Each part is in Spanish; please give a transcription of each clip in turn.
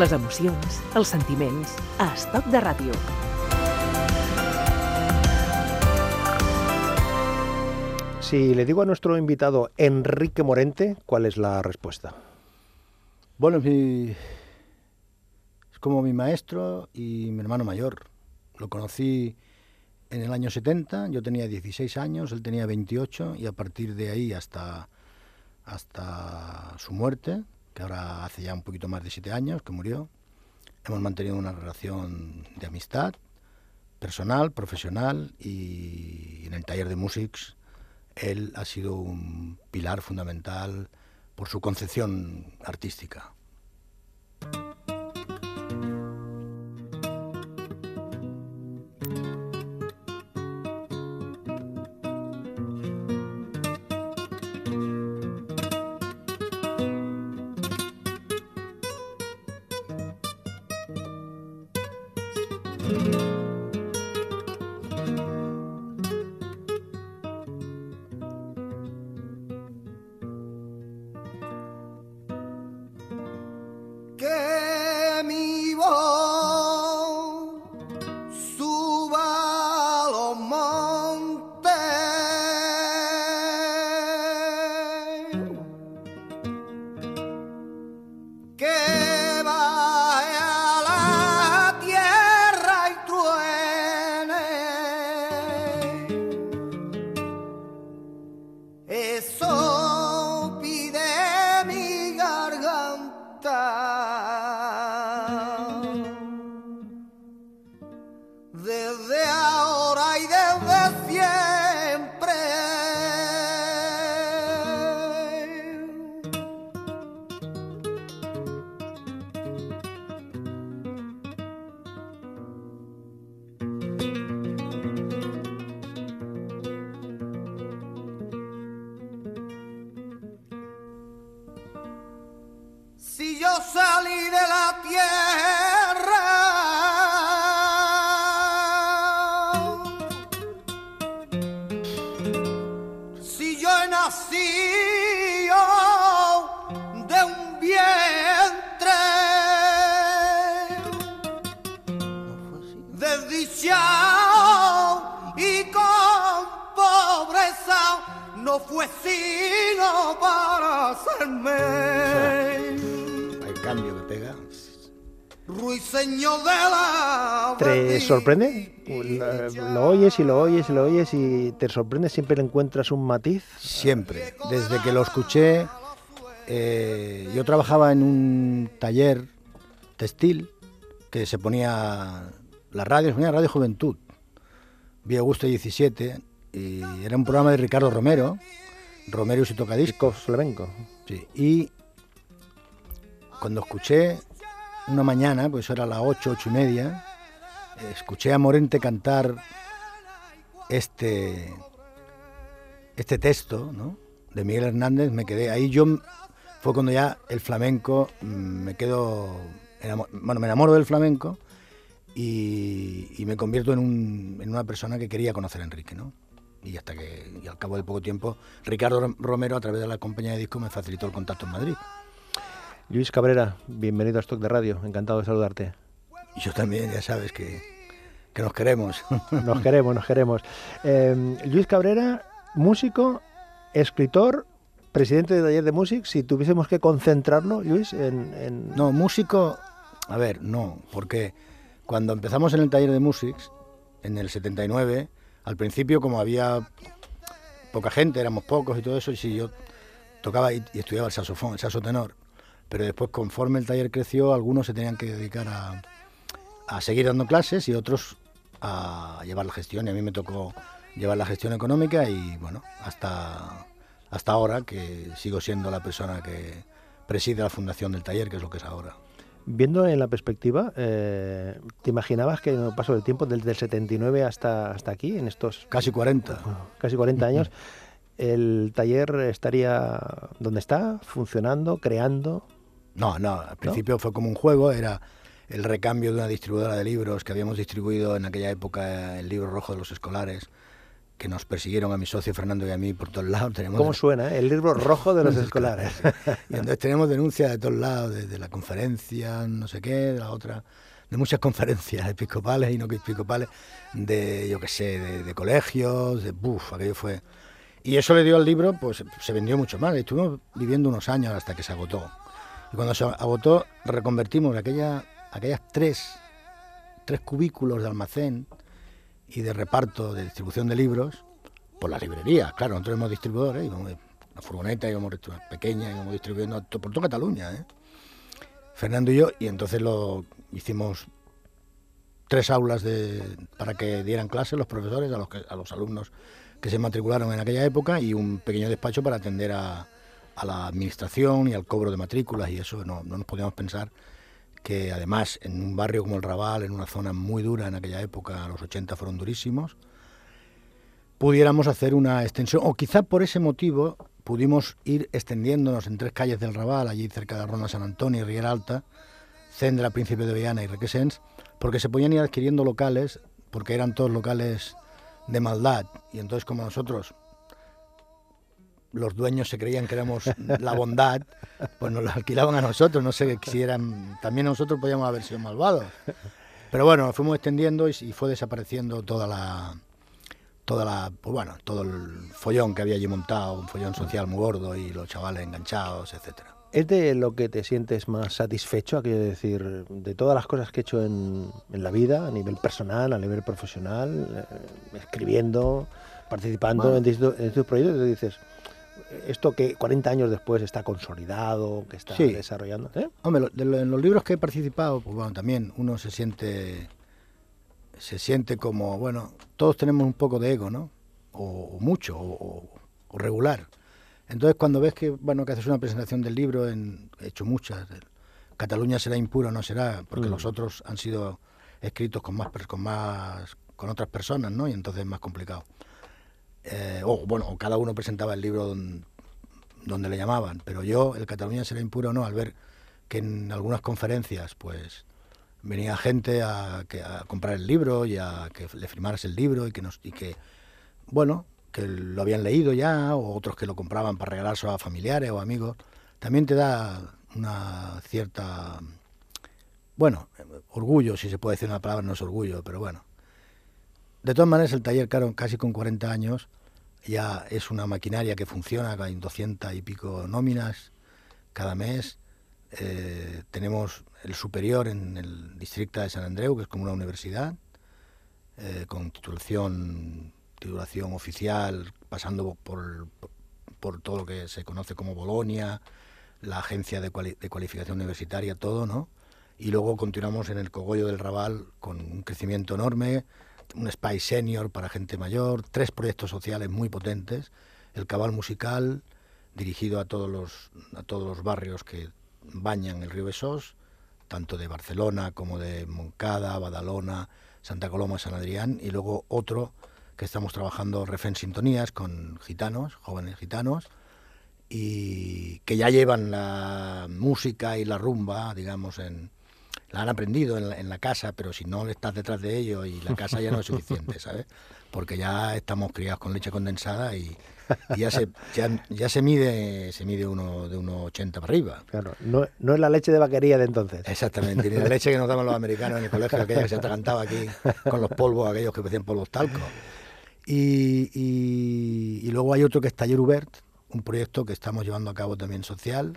les emocions, els sentiments, a Estoc de Ràdio. Si le digo a nuestro invitado Enrique Morente, ¿cuál es la respuesta? Bueno, es, mi- es como mi maestro y mi hermano mayor. Lo conocí en el año 70, yo tenía 16 años, él tenía 28 y a partir de ahí hasta, hasta su muerte, que ahora hace ya un poquito más de 7 años que murió, hemos mantenido una relación de amistad personal, profesional y en el taller de Musics él ha sido un pilar fundamental por su concepción artística. ¿Te sorprende? Lo, lo oyes y lo oyes y lo oyes y te sorprende, siempre le encuentras un matiz. Siempre. Desde que lo escuché, eh, yo trabajaba en un taller textil que se ponía la radio, se ponía Radio Juventud, Vía Augusto 17, y era un programa de Ricardo Romero, Romero y su tocadisco. Disco flamenco. Sí, y cuando escuché una mañana, pues era las 8, 8 y media, escuché a Morente cantar este, este texto ¿no? de Miguel Hernández, me quedé ahí. Yo fue cuando ya el flamenco mm, me quedo, bueno, me enamoro del flamenco y, me convierto en, un- en una persona que quería conocer a Enrique, ¿no? Y hasta que, al cabo de poco tiempo, Ricardo Rom- Romero, a través de la compañía de disco, me facilitó el contacto en Madrid. Luis Cabrera, bienvenido a Stock de Radio, encantado de saludarte. Yo también, ya sabes que, que nos queremos. Nos queremos, nos queremos. Eh, Luis Cabrera, músico, escritor, presidente de taller de música. Si tuviésemos que concentrarlo, Luis, en, en- No, músico, a ver, no, porque cuando empezamos en el taller de Musics, en el 79, al principio como había poca gente, éramos pocos y todo eso, y sí, yo tocaba y, y estudiaba el saxofón, el saxo tenor, pero después conforme el taller creció, algunos se tenían que dedicar a, a seguir dando clases y otros a llevar la gestión, y a mí me tocó llevar la gestión económica y bueno, hasta, hasta ahora que sigo siendo la persona que preside la fundación del taller, que es lo que es ahora. viendo en la perspectiva, eh, ¿te imaginabas que en el paso del tiempo, desde el 79 hasta, hasta aquí, en estos Casi 40. casi 40 años, el taller estaría donde está, funcionando, creando? No, no, al principio fue como un juego, era el recambio de una distribuidora de libros que habíamos distribuido en aquella época el libro rojo de los escolares, que nos persiguieron a mi socio Fernando y a mí por todos lados. Tenemos ¿Cómo suena? eh? El libro rojo de los escolares. y entonces tenemos denuncias de todos lados, desde la conferencia, no sé qué, de la otra, de muchas conferencias episcopales y no episcopales, de, yo qué sé, de, de colegios, de buf, aquello fue. Y eso le dio al libro, pues se vendió mucho más. Estuvimos viviendo unos años hasta que se agotó. Y cuando se agotó, reconvertimos aquella, aquellas tres, tres cubículos de almacén y de reparto, de distribución de libros, por las librerías. Claro, nosotros somos distribuidores, íbamos una furgoneta, íbamos pequeña, íbamos distribuyendo por toda Cataluña. ¿eh? Fernando y yo, y entonces lo hicimos tres aulas de, para que dieran clases los profesores a los, que- a los alumnos que se matricularon en aquella época y un pequeño despacho para atender a, a la administración y al cobro de matrículas y eso no, no nos podíamos pensar que además en un barrio como el Raval, en una zona muy dura en aquella época, los 80 fueron durísimos, pudiéramos hacer una extensión, o quizá por ese motivo pudimos ir extendiéndonos en tres calles del Raval, allí cerca de Ronda San Antonio y Riera Alta, Príncipe de Viana y Requesens, porque se podían ir adquiriendo locales, porque eran todos locales de maldad, y entonces como nosotros los dueños se creían que éramos la bondad, pues nos los alquilaban a nosotros, no sé si eran, también nosotros podíamos haber sido malvados. Pero bueno, nos fuimos extendiendo y, y fue desapareciendo toda la, toda la, pues bueno, todo el follón que había allí montado, un follón social muy gordo y los chavales enganchados, etcétera. ¿Es de lo que te sientes más satisfecho, de decir, de todas las cosas que he hecho en, en la vida, a nivel personal, a nivel profesional, eh, escribiendo, participando Bueno. en distintos en distintos proyectos, y dices, esto que 40 años después está consolidado, que está Sí. desarrollando? ¿eh? Hombre, de lo- en los libros que he participado, pues bueno, también uno se siente, se siente como, bueno, todos tenemos un poco de ego, ¿no? O, o mucho, o, o- regular. Entonces, cuando ves que, bueno, que haces una presentación del libro, en, he hecho muchas, Cataluña será impuro o no será, porque Mm. los otros han sido escritos con más, con más, con otras personas, ¿no? Y entonces es más complicado. Eh, o bueno, cada uno presentaba el libro don- donde le llamaban, pero yo, el Cataluña será impuro no, al ver que en algunas conferencias, pues venía gente a, que, a comprar el libro y a que le firmaras el libro y que nos y que bueno que lo habían leído ya o otros que lo compraban para regalárselo a familiares o amigos también te da una cierta bueno orgullo si se puede decir una palabra no es orgullo pero bueno de todas maneras el taller claro casi con 40 años ya es una maquinaria que funciona hay 200 y pico nóminas cada mes eh, tenemos el superior en el distrito de San Andreu, que es como una universidad, eh, con titulación, titulación oficial, pasando por, por todo lo que se conoce como Bolonia, la agencia de, de cualificación universitaria, todo, ¿no? Y luego continuamos en el Cogollo del Raval con un crecimiento enorme, un Spy Senior para gente mayor, tres proyectos sociales muy potentes, el Cabal Musical, dirigido a todos los, a todos los barrios que bañan el río Besós, tanto de Barcelona como de Moncada, Badalona, Santa Coloma, San Adrián, y luego otro que estamos trabajando Refen Sintonías con gitanos, jóvenes gitanos, y que ya llevan la música y la rumba, digamos, en, la han aprendido en la, en la casa, pero si no estás detrás de ellos y la casa ya no es suficiente, ¿sabes? Porque ya estamos criados con leche condensada y, y ya se ya, ya se mide se mide uno de 1,80 para arriba. Claro, no, no es la leche de vaquería de entonces. Exactamente, ni la leche que nos daban los americanos en el colegio, aquella que se atragantaba aquí con los polvos, aquellos que parecían polvos talco. Y, y- y luego hay otro que es Taller Hubert, un proyecto que estamos llevando a cabo también social,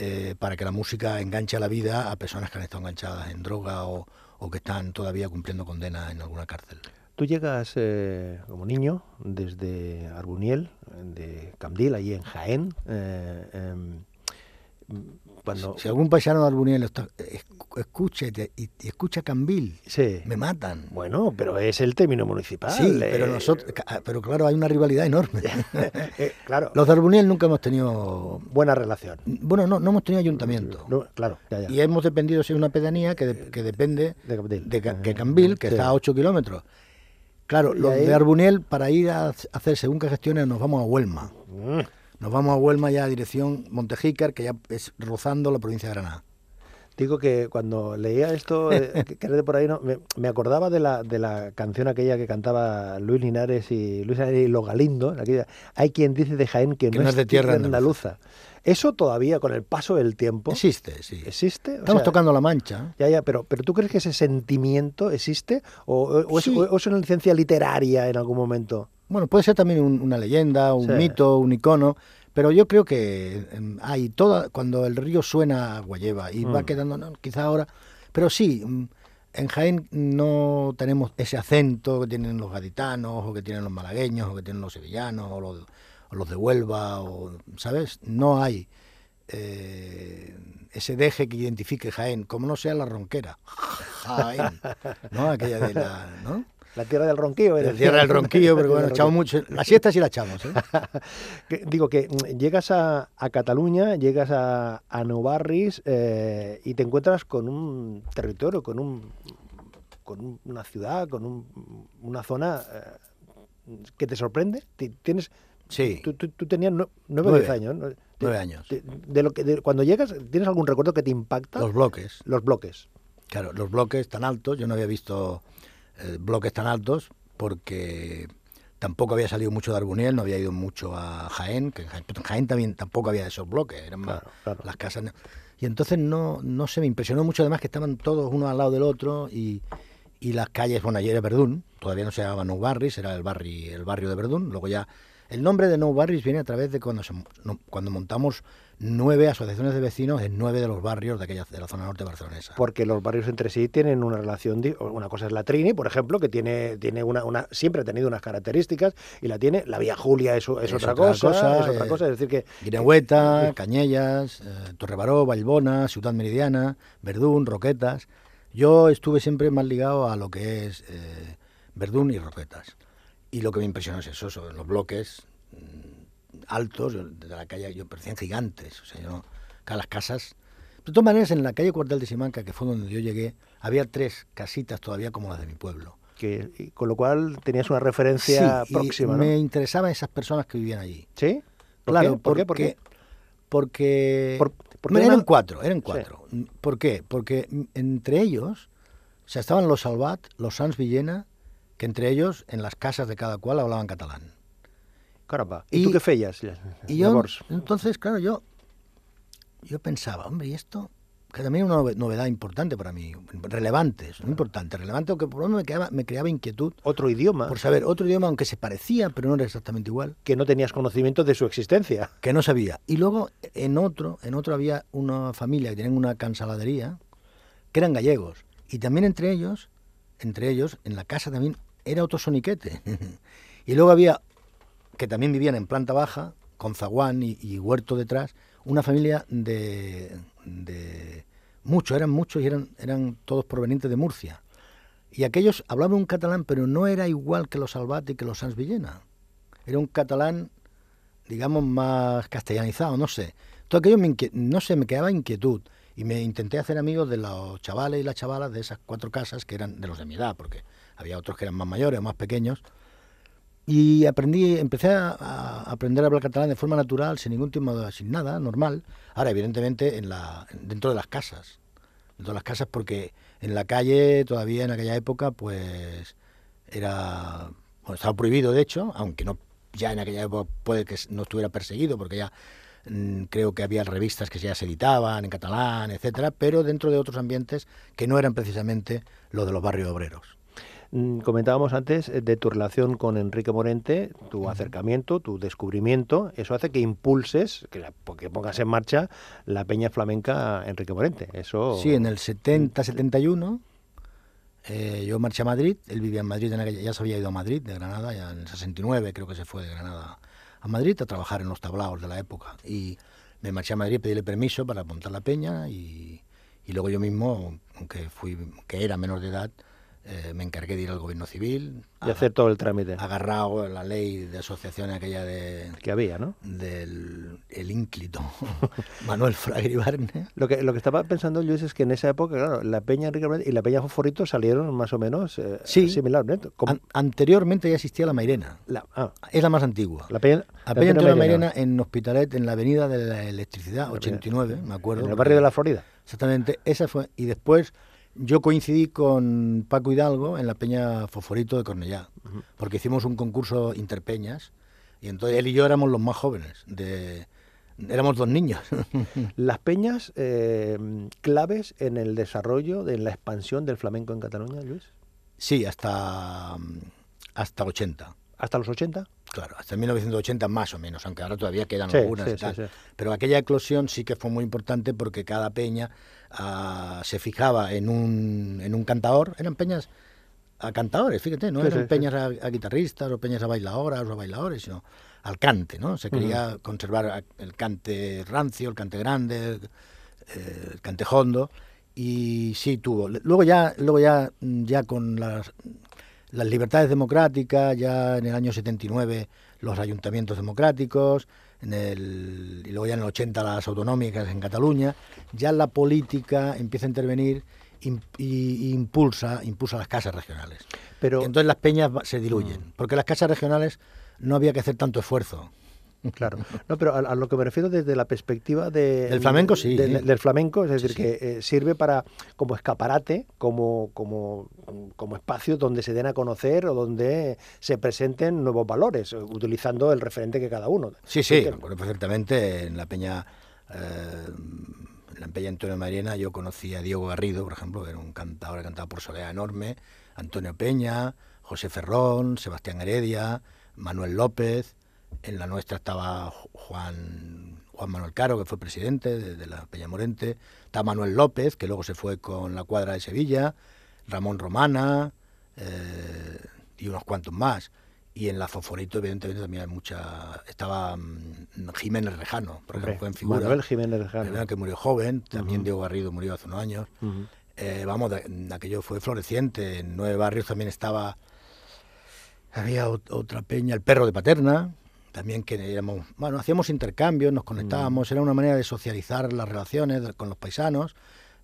eh, para que la música enganche a la vida a personas que han estado enganchadas en droga o, que están todavía cumpliendo condena en alguna cárcel. Tú llegas eh, como niño desde Arbuniel, de Camdil, allí en Jaén. eh, em, cuando, Si algún paisano de esc- escucha y, te- y- escucha Cambil, sí. me matan. Bueno, pero es el término municipal. Sí, pero eh, nosotros, ca- pero claro, hay una rivalidad enorme. eh, claro, Los de Arbuniel nunca hemos tenido buena relación. Bueno, no, no hemos tenido ayuntamiento. No, claro, ya, ya. Y hemos dependido de una pedanía que, de- que depende De de Eh, Cambil, que sí. está a 8 kilómetros. Claro, los ahí- de Arbuniel, para ir a hacer según qué gestiones, nos vamos a Huelma. Mm. Nos vamos a Huelma ya a dirección Montejícar, que ya es rozando la provincia de Granada. Digo que cuando leía esto, eh, que, era de por ahí, no, me, me acordaba de la, de la canción aquella que cantaba Luis Linares y Luis Linares y Lo Galindo. aquella, hay quien dice de Jaén que, no, es de tierra andaluza. Eso todavía, con el paso del tiempo... Existe, sí. ¿Existe? O Estamos sea, tocando La Mancha. Ya, ya, pero, pero ¿tú crees que ese sentimiento existe? ¿O, o es, o es una licencia literaria en algún momento? Bueno, puede ser también un- una leyenda, un Sí. mito, un icono, pero yo creo que em, hay toda cuando el río suena agua lleva y va Mm. quedando, no, quizá ahora, pero sí, mm, en Jaén no tenemos ese acento que tienen los gaditanos o que tienen los malagueños o que tienen los sevillanos o los, o los de Huelva, o, ¿sabes? No hay eh, ese deje que identifique Jaén, como no sea la ronquera. Jaén, ¿no? Aquella de la, ¿no? La tierra del ronquillo. Eres. tierra del ronquillo, pero La bueno, echamos mucho. La siesta sí la echamos, ¿eh? Que- digo que mm, llegas a, a Cataluña, llegas a, a Nou Barris eh, y te encuentras con un territorio, con un con un- una ciudad, con un- una zona eh, que te sorprende. Ti- Tienes, Sí, tú, tú- tú tenías nue- nueve o diez años. ¿no? Nueve años. de lo que, de- cuando llegas, ¿tienes algún recuerdo que te impacta? Los bloques. Los bloques. Claro, los bloques tan altos. Yo no había visto eh, bloques tan altos porque tampoco había salido mucho de Arbuniel, no había ido mucho a Jaén, que en Jaén, en Jaén también tampoco había esos bloques, eran más Claro, las casas. Y entonces no, no se me impresionó mucho, además que estaban todos uno al lado del otro y, y las calles, bueno, ayer era Verdún, todavía no se llamaba Nou Barris, era el, barri, el barrio de Verdún, luego ya... El nombre de Nou Barris viene a través de cuando, se- no- cuando montamos nueve asociaciones de vecinos en nueve de los barrios de aquella de la zona norte barcelonesa. Porque los barrios entre sí tienen una relación. Una cosa es la Trini, por ejemplo, que tiene, tiene una, una, siempre ha tenido unas características, y la tiene. La Vía Julia es, es Es otra, otra cosa, cosa, es otra eh, cosa. Es decir, que. Guinehueta, Cañellas, eh, Torrebaró, Vallbona, Ciudad Meridiana, Verdún, Roquetas. Yo estuve siempre más ligado a lo que es eh, Verdún y Roquetas. Y lo que me impresionó es eso, sobre los bloques mm, altos yo- de la calle, yo parecían gigantes. O sea, yo, acá las casas. De todas maneras, en la calle Cuartel de Simanca, que fue donde yo llegué, había tres casitas todavía como las de mi pueblo. que y con lo cual tenías una referencia Sí, y próxima, ¿no? me interesaban esas personas que vivían allí. ¿Sí? ¿Por Claro, qué? ¿Por qué? porque, ¿Por qué? porque Por- porque Bueno, una- eran cuatro, eran cuatro. ¿Por qué? Porque entre ellos, o sea, estaban los Salvat, los Sans Villena, que entre ellos, en las casas de cada cual, hablaban catalán. Caramba. ¿Y, y- tú qué feías? Y yo, Llavors? entonces, claro, yo, yo pensaba, hombre, ¿y esto? Que también es una nove- novedad importante para mí, relevante, no importante, relevante, aunque por lo menos me creaba, me creaba inquietud Otro idioma por saber otro idioma, aunque se parecía, pero no era exactamente igual. que no tenías conocimiento de su existencia. que no sabía. Y luego en otro, en otro había una familia que tenían una cansaladería que eran gallegos. Y también entre ellos, entre ellos, en la casa también era otro soniquete. y luego había, que también vivían en planta baja, con zaguán y, huerto detrás, una familia de, de muchos, eran muchos y eran, eran todos provenientes de Murcia. Y aquellos hablaban un catalán, pero no era igual que los Salvat y que los Sans Villena. Era un catalán digamos, más castellanizado, no sé. Todo aquello, me no sé, me quedaba inquietud. Y me intenté hacer amigos de los chavales y las chavalas de esas cuatro casas, que eran de los de mi edad, porque había otros que eran más mayores o más pequeños. Y aprendí, empecé a, aprender a hablar catalán de forma natural, sin ningún tipo de, sin nada, normal. Ahora, evidentemente, en la, dentro de las casas. Dentro de las casas, porque en la calle, todavía en aquella época, pues era. Bueno, estaba prohibido, de hecho, aunque no ya en aquella época puede que no estuviera perseguido, porque ya mm, creo que había revistas que ya se editaban en catalán, etcétera, pero dentro de otros ambientes que no eran precisamente los de los barrios obreros. Mm, Comentábamos antes eh, de tu relación con Enrique Morente, tu acercamiento, tu descubrimiento. Eso hace que impulses, que, la- que pongas en marcha la peña flamenca Enrique Morente. Eso. Sí, en el 70-71 eh, yo marché a Madrid, él vivía en Madrid, en aquella- ya se había ido a Madrid, de Granada, ya en el 69 creo que se fue de Granada a Madrid a trabajar en los tablaos de la época. Y me marché a Madrid, pedíle permiso para montar la peña y, y luego yo mismo, aunque fui, que era menor de edad, eh, me encargué de ir al gobierno civil, Y hacer todo el trámite agarrado la ley de asociación aquella de, que había, ¿no? del el ínclito Manuel Fraga Ibarne. Lo que, lo que estaba pensando, Luis, es que en esa época, claro, la peña Enrique y la peña Fosforito salieron más o menos eh, Sí. similarmente. An- anteriormente ya existía la Mairena. la, ah, Es la más antigua. la peña, La la Peña Mairena, en Hospitalet, en la avenida de la Electricidad, 89, me acuerdo. En el barrio de la Florida. Exactamente, esa fue. Y después yo coincidí con Paco Hidalgo en la Peña Foforito de Cornellá, porque hicimos un concurso interpeñas y entonces él y yo éramos los más jóvenes. De, éramos dos niños. Las peñas eh, claves en el desarrollo, en la expansión del flamenco en Cataluña, Luis. Sí, hasta, hasta 80. ¿Hasta los 80? Claro, hasta 1980 más o menos, aunque ahora todavía quedan Sí, algunas sí, y tal. sí, sí. Pero aquella eclosión sí que fue muy importante porque cada peña se fijaba en un, en un cantador. Eran peñas a cantadores, fíjate, no Sí, eran sí, peñas a, a guitarristas o peñas a bailadoras o a bailadores, sino al cante, ¿no? Se quería conservar el cante rancio, el cante grande, el, eh, el cante hondo y sí tuvo. Luego ya, luego ya, mm, ya con las, las libertades democráticas, ya en el año 79 los ayuntamientos democráticos, en el, y luego ya en el 80 las autonómicas en Cataluña, ya la política empieza a intervenir y, y impulsa, impulsa las casas regionales. Pero, Y entonces las peñas se diluyen, porque las casas regionales no había que hacer tanto esfuerzo. claro. No, pero a, a lo que me refiero desde la perspectiva de, Del flamenco, sí. de- del flamenco, es decir, Sí, que eh, sirve para como escaparate, como, como, como espacio donde se den a conocer o donde se presenten nuevos valores, eh, utilizando el referente que cada uno. Sí, sí, me acuerdo perfectamente en la peña, eh, en la peña Antonio Mariana yo conocí a Diego Garrido, por ejemplo, que era un cantador que cantaba por Soledad Enorme, Antonio Peña, José Ferrón, Sebastián Heredia, Manuel López, en la nuestra estaba Ju- Juan, Juan Manuel Caro, que fue presidente de, de la Peña Morente, está Manuel López, que luego se fue con la cuadra de Sevilla, Ramón Romana, eh, y unos cuantos más. Y en la Fosforito, evidentemente, también hay mucha. Estaba mm, Jiménez Rejano, por ejemplo, en figura. Manuel Jiménez Rejano. Que murió joven, también. Diego Garrido murió hace unos años. Eh, vamos, de- aquello fue floreciente. En Nueve Barrios también estaba. Había ot- otra peña, el perro de Paterna, también que éramos. Bueno, hacíamos intercambios, nos conectábamos, era una manera de socializar las relaciones con los paisanos,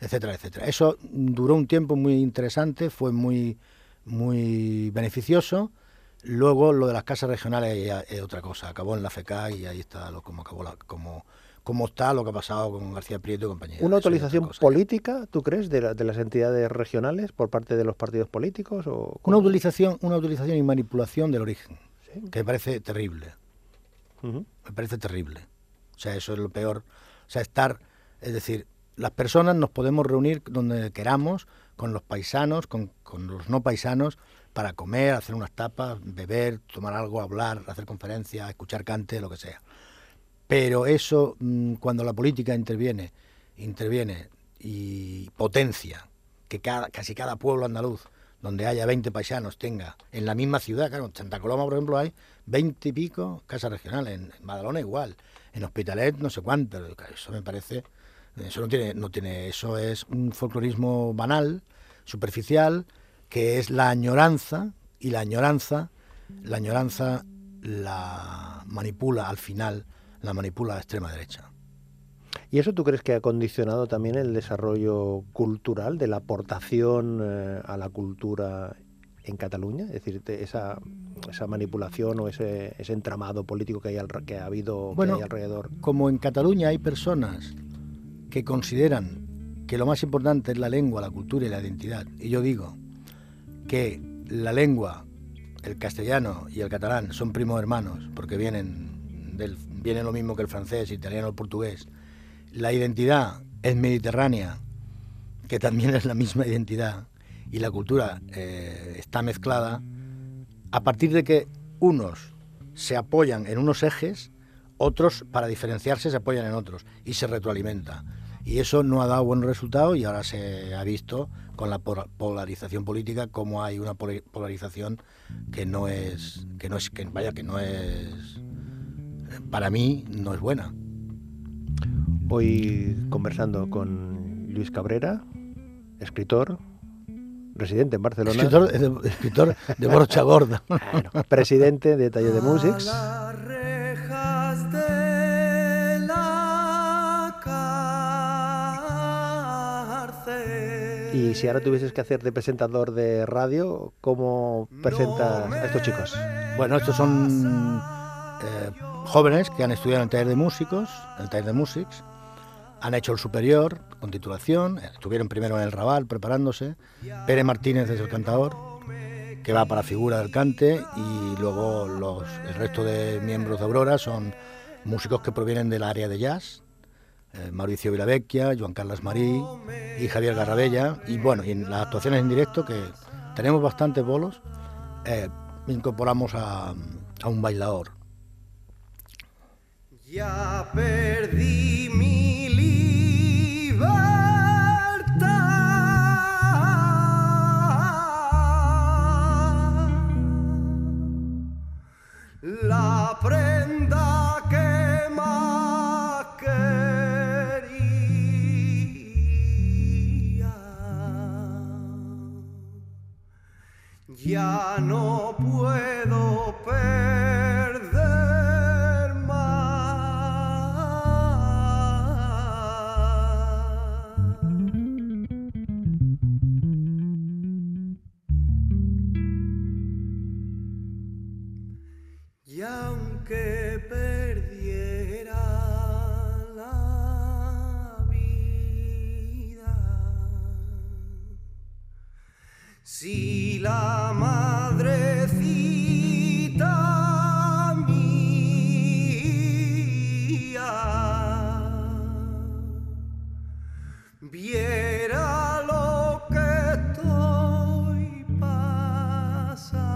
etcétera, etcétera. Eso duró un tiempo muy interesante, fue muy, muy beneficioso. Luego lo de las casas regionales es otra cosa, acabó en la FECA y ahí está lo como acabó la, como, como está lo que ha pasado con García Prieto y compañía. ¿Una ya. política, tú crees, de, la- de las entidades regionales por parte de los partidos políticos? O Una cómo? utilización, una utilización y manipulación del origen, Sí. que me parece terrible. Me parece terrible. O sea, eso es lo peor. O sea, estar, es decir, las personas nos podemos reunir donde queramos, con los paisanos, con, con los no paisanos, para comer, hacer unas tapas, beber, tomar algo, hablar, hacer conferencias, escuchar cante, lo que sea. Pero eso, mm, cuando la política interviene, interviene y potencia que cada, casi cada pueblo andaluz donde haya 20 paisanos tenga en la misma ciudad, claro, en Santa Coloma, por ejemplo, hay 20 y pico casas regionales, en, Badalona igual, en Hospitalet no sé cuántas, eso me parece, eso no tiene, no tiene, eso es un folclorismo banal, superficial, que es la añoranza, y la añoranza, la añoranza la manipula al final, la manipula la extrema derecha. ¿Y eso tú crees que ha condicionado también el desarrollo cultural, de la aportación eh, a la cultura en Cataluña? Es decir, esa, esa manipulación o ese, ese entramado político que, hay al- que ha habido que Bueno, hay alrededor. como en Cataluña hay personas que consideran que lo más importante es la lengua, la cultura y la identidad, y yo digo que la lengua, el castellano y el catalán son primos hermanos, porque vienen, del, vienen lo mismo que el francés, italiano, el portugués, la identidad es mediterránea, que también es la misma identidad, y la cultura eh, está mezclada, a partir de que unos se apoyan en unos ejes, otros, para diferenciarse, se apoyan en otros y se retroalimenta. Y eso no ha dado buenos resultados y ahora se ha visto con la polarización política cómo hay una polarización que no es, que no es, que vaya, que no es, para mí no es buena. Hoy conversando con Luis Cabrera, escritor, residente en Barcelona, Escritor, de, escritor de brocha gorda. Bueno, presidente de Taller de Musics. Las rejas de la cárcel. Y si ahora tuvieses que hacer de presentador de radio, ¿cómo presentas a estos chicos? Bueno, estos son eh, jóvenes que han estudiado en el taller de músicos, en el taller de Musics, han hecho el superior, con titulación, estuvieron primero en el Raval preparándose, Pérez Martínez es el cantador, que va para figura del cante, y luego los, el resto de miembros de Aurora son músicos que provienen del área de jazz, eh, Mauricio Vilavecchia, Joan Carlos Marí y Javier Garrabella, y bueno, en las actuaciones en directo, que tenemos bastantes bolos, eh, incorporamos a un bailador. Ya perdí mi la madrecita mía viera lo que pasando.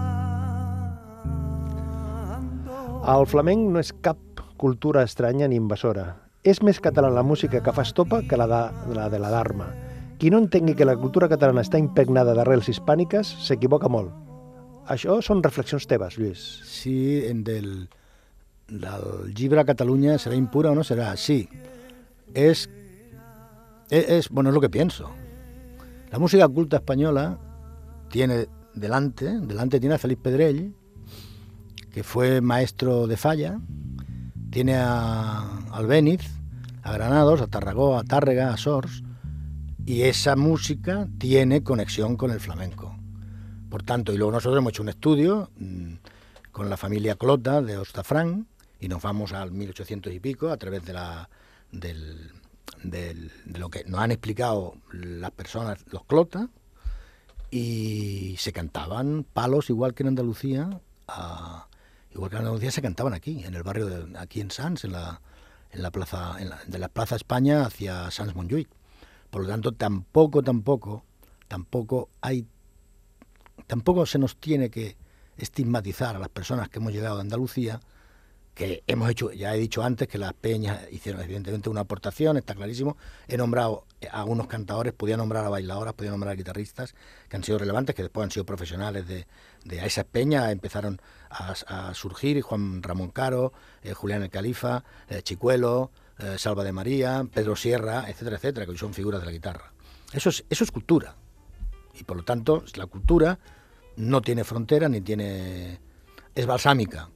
El flamenc no és cap cultura estranya ni invasora. És més catalana la música que fa estopa que la de la, de la Dharma. Qui no entengui que la cultura catalana està impregnada d'arrels hispàniques s'equivoca molt. Això són reflexions teves, Lluís. Sí, en del, del llibre Cataluña será impura o no será. Sí, es, es, es- bueno, es lo que pienso. La música culta española tiene delante, delante tiene a Felipe Pedrell, que fue maestro de falla, tiene a Albéniz, a Granados, a Tarragó, a Tárrega, a Sors, y esa música tiene conexión con el flamenco. Por tanto, y luego nosotros hemos hecho un estudio mm, con la familia Clota de Ostafrán y nos vamos al 1800 y pico a través de, la, del, de lo que nos han explicado las personas, los Clota, y se cantaban palos igual que en Andalucía, igual que en Andalucía se cantaban aquí, en el barrio de aquí en Sans, en la, plaza, en la- de la Plaza España hacia Sans Montjuic. Por lo tanto, tampoco, tampoco, tampoco hay tampoco se nos tiene que estigmatizar a las personas que hemos llegado a Andalucía, que hemos hecho, ya he dicho antes que las peñas hicieron evidentemente una aportación, está clarísimo. He nombrado a unos cantadores, podía nombrar a bailadoras, podía nombrar a guitarristas que han sido relevantes, que después han sido profesionales de, de esas peñas, empezaron a, a surgir Juan Ramón Caro, eh, Julián el Califa, eh, Chicuelo, eh, Salva de María, Pedro Sierra, etcétera, etcétera, que son figuras de la guitarra. Eso es, eso es cultura. Y por lo tanto, la cultura no tiene frontera ni tiene. es balsámica.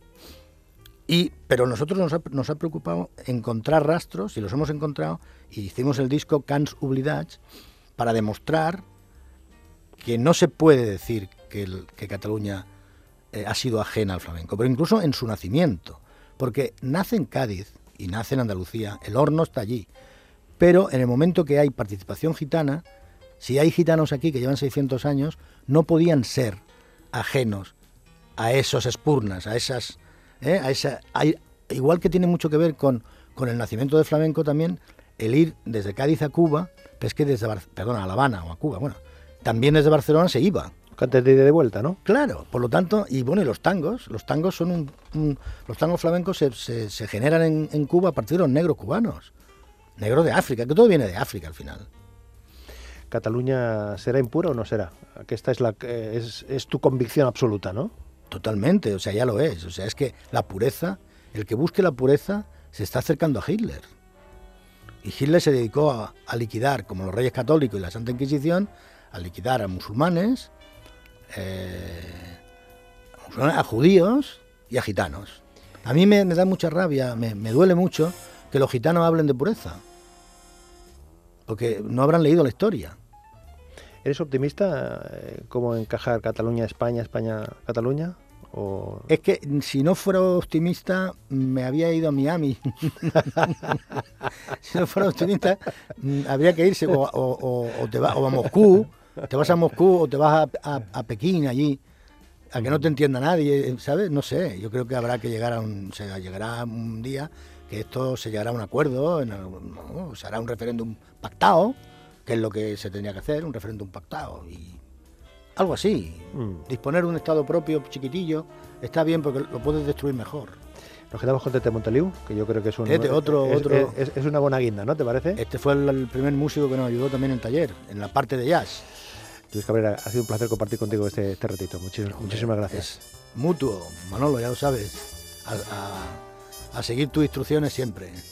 Y, pero nosotros nos ha, preocupado encontrar rastros, y los hemos encontrado, y hicimos el disco Cants Oblidats para demostrar que no se puede decir que Cataluña eh, ha sido ajena al flamenco, pero incluso en su nacimiento, porque nace en Cádiz y nace en Andalucía, el horno está allí, pero en el momento que hay participación gitana, si hay gitanos aquí que llevan 600 años, no podían ser ajenos a esos espurnas, a esas... ¿eh? a esa, igual que tiene mucho que ver con, con el nacimiento del flamenco también, el ir desde Cádiz a Cuba, pero es que desde, perdón, a La Habana o a Cuba, bueno, también desde Barcelona se iba. Cantes de ida de vuelta, ¿no? Claro, por lo tanto, y bueno, y los tangos, los tangos son un, un- los tangos flamencos se, se- se generan en, en Cuba a partir de los negros cubanos, negros de África, que todo viene de África al final. Cataluña será impura o no será? Aquesta és, la, eh, és, és tu convicción absoluta, ¿no? Totalmente, o sea, ya lo es. O sea, es que la pureza, el que busque la pureza, se está acercando a Hitler. Y Hitler se dedicó a, a liquidar, como los reyes católicos y la Santa Inquisición, a liquidar a musulmanes, eh, a judíos y a gitanos. A mí me, me da mucha rabia, me, me duele mucho que los gitanos hablen de pureza, porque no habrán leído la historia. ¿Eres optimista? eh, ¿Cómo encajar Cataluña, España, España, Cataluña? O... Es que mm, si no fuera optimista, me había ido a Miami. si no fuera optimista, mm, habría que irse o, o- o- o te va- o a Moscú, te vas a Moscú o te vas a, a- a Pekín allí, a que no te entienda nadie, ¿sabes? No sé, yo creo que habrá que llegar a un, se llegará un día que esto se llegará a un acuerdo, en algún- ¿no? se hará un referéndum pactado, que es lo que se tenía que hacer, un referéndum pactado y algo así. Mm. Disponer de un estado propio chiquitillo está bien porque lo puedes destruir mejor. Nos quedamos con Tete Monteliu, que yo creo que es, un, Tete, otro- es, otro- es- es una buena guinda, ¿no? ¿Te parece? Este fue el, el primer músico que nos ayudó también en taller, en la parte de jazz. Luis Cabrera, ha sido un placer compartir contigo este, este ratito. Muchísimas, muchísimas gracias. Mutuo, Manolo, ya lo sabes. A, a- a seguir tus instrucciones siempre.